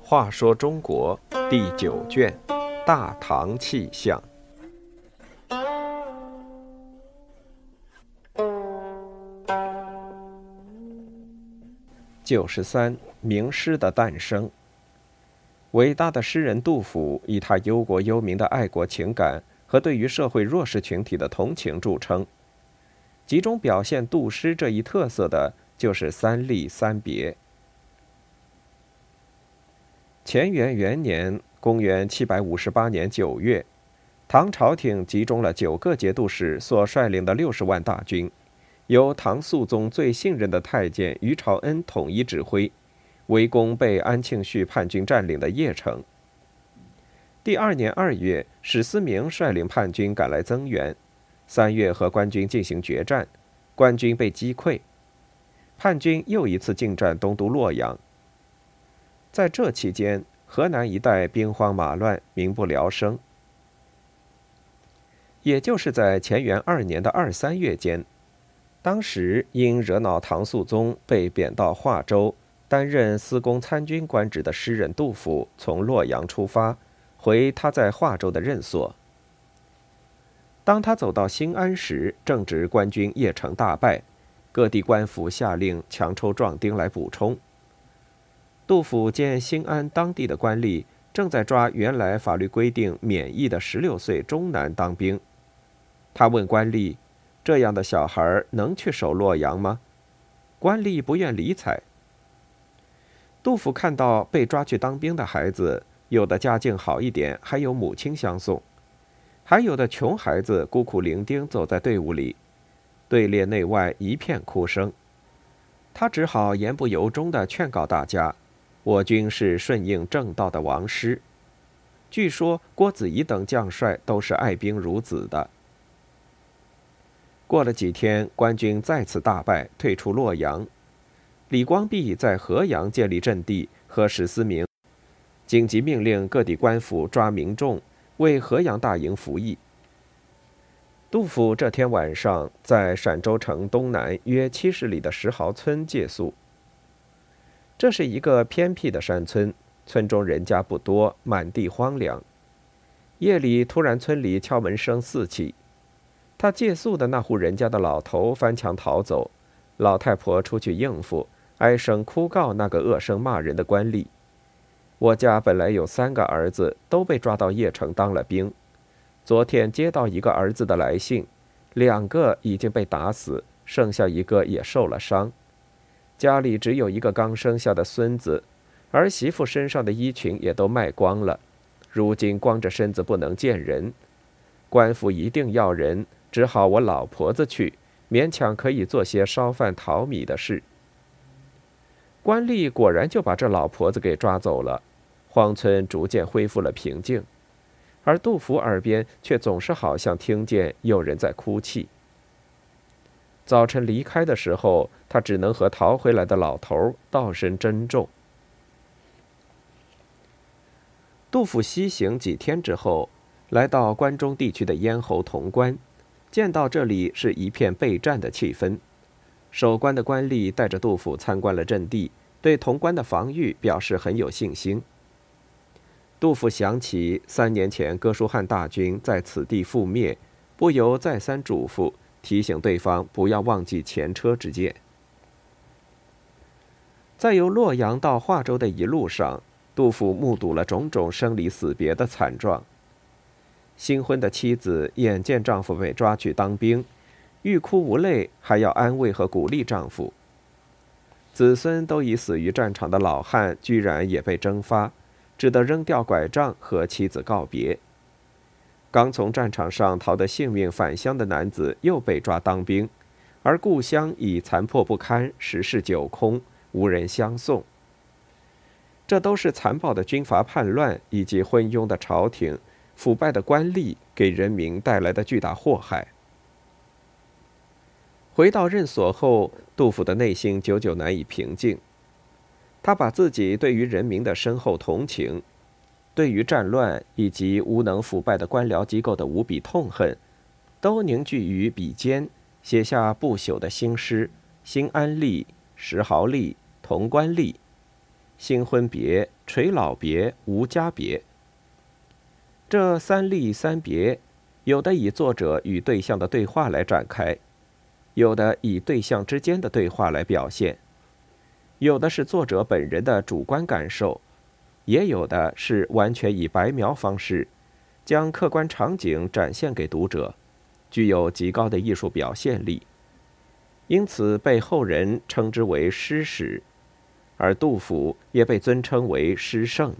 话说中国第九卷《大唐气象》九十三，名诗的诞生。伟大的诗人杜甫以他忧国忧民的爱国情感和对于社会弱势群体的同情著称。集中表现杜诗这一特色的就是三吏三别。乾元元年（公元758年9月），唐朝廷集中了九个节度使所率领的六十万大军，由唐肃宗最信任的太监于朝恩统一指挥，围攻被安庆绪叛军占领的邺城。第二年二月，史思明率领叛军赶来增援，三月和官军进行决战，官军被击溃，叛军又一次进占东都洛阳。在这期间，河南一带兵荒马乱，民不聊生。也就是在乾元二年的二三月间，当时因惹恼唐肃宗，被贬到华州担任司功参军官职的诗人杜甫，从洛阳出发，回他在华州的任所。当他走到新安时，正值官军邺城大败，各地官府下令强抽壮丁来补充。杜甫见新安当地的官吏正在抓原来法律规定免役的十六岁中男当兵，他问官吏：“这样的小孩能去守洛阳吗？”官吏不愿理睬。杜甫看到被抓去当兵的孩子，有的家境好一点，还有母亲相送；还有的穷孩子孤苦伶仃走在队伍里，队列内外一片哭声。他只好言不由衷地劝告大家。我军是顺应正道的王师，据说郭子仪等将帅都是爱兵如子的。过了几天，官军再次大败，退出洛阳。李光弼在河阳建立阵地，和史思明紧急命令各地官府抓民众，为河阳大营服役。杜甫这天晚上在陕州城东南约七十里的石壕村借宿。这是一个偏僻的山村，村中人家不多，满地荒凉。夜里突然村里敲门声四起，他借宿的那户人家的老头翻墙逃走，老太婆出去应付，哀声哭告那个恶声骂人的官吏：“我家本来有三个儿子，都被抓到邺城当了兵。昨天接到一个儿子的来信，两个已经被打死，剩下一个也受了伤。”家里只有一个刚生下的孙子，儿媳妇身上的衣裙也都卖光了，如今光着身子不能见人，官府一定要人，只好我老婆子去，勉强可以做些烧饭淘米的事。官吏果然就把这老婆子给抓走了，荒村逐渐恢复了平静，而杜甫耳边却总是好像听见有人在哭泣。早晨离开的时候，他只能和逃回来的老头道声珍重。杜甫西行几天之后，来到关中地区的咽喉潼关，见到这里是一片备战的气氛，守关的官吏带着杜甫参观了阵地，对潼关的防御表示很有信心。杜甫想起三年前哥舒翰大军在此地覆灭，不由再三嘱咐。提醒对方不要忘记前车之鉴。在由洛阳到华州的一路上，杜甫目睹了种种生离死别的惨状。新婚的妻子眼见丈夫被抓去当兵，欲哭无泪，还要安慰和鼓励丈夫。子孙都已死于战场的老汉，居然也被征发，只得扔掉拐杖和妻子告别。刚从战场上逃得性命返乡的男子又被抓当兵，而故乡已残破不堪，十室九空，无人相送。这都是残暴的军阀叛乱以及昏庸的朝廷、腐败的官吏给人民带来的巨大祸害。回到任所后，杜甫的内心久久难以平静，他把自己对于人民的深厚同情。对于战乱以及无能腐败的官僚机构的无比痛恨，都凝聚于笔尖，写下不朽的新诗：新安丽、石壕吏、潼关吏。新婚别，垂老别，无家别。这三立三别，有的以作者与对象的对话来展开，有的以对象之间的对话来表现，有的是作者本人的主观感受，也有的是完全以白描方式，将客观场景展现给读者，具有极高的艺术表现力，因此被后人称之为诗史。而杜甫也被尊称为诗圣。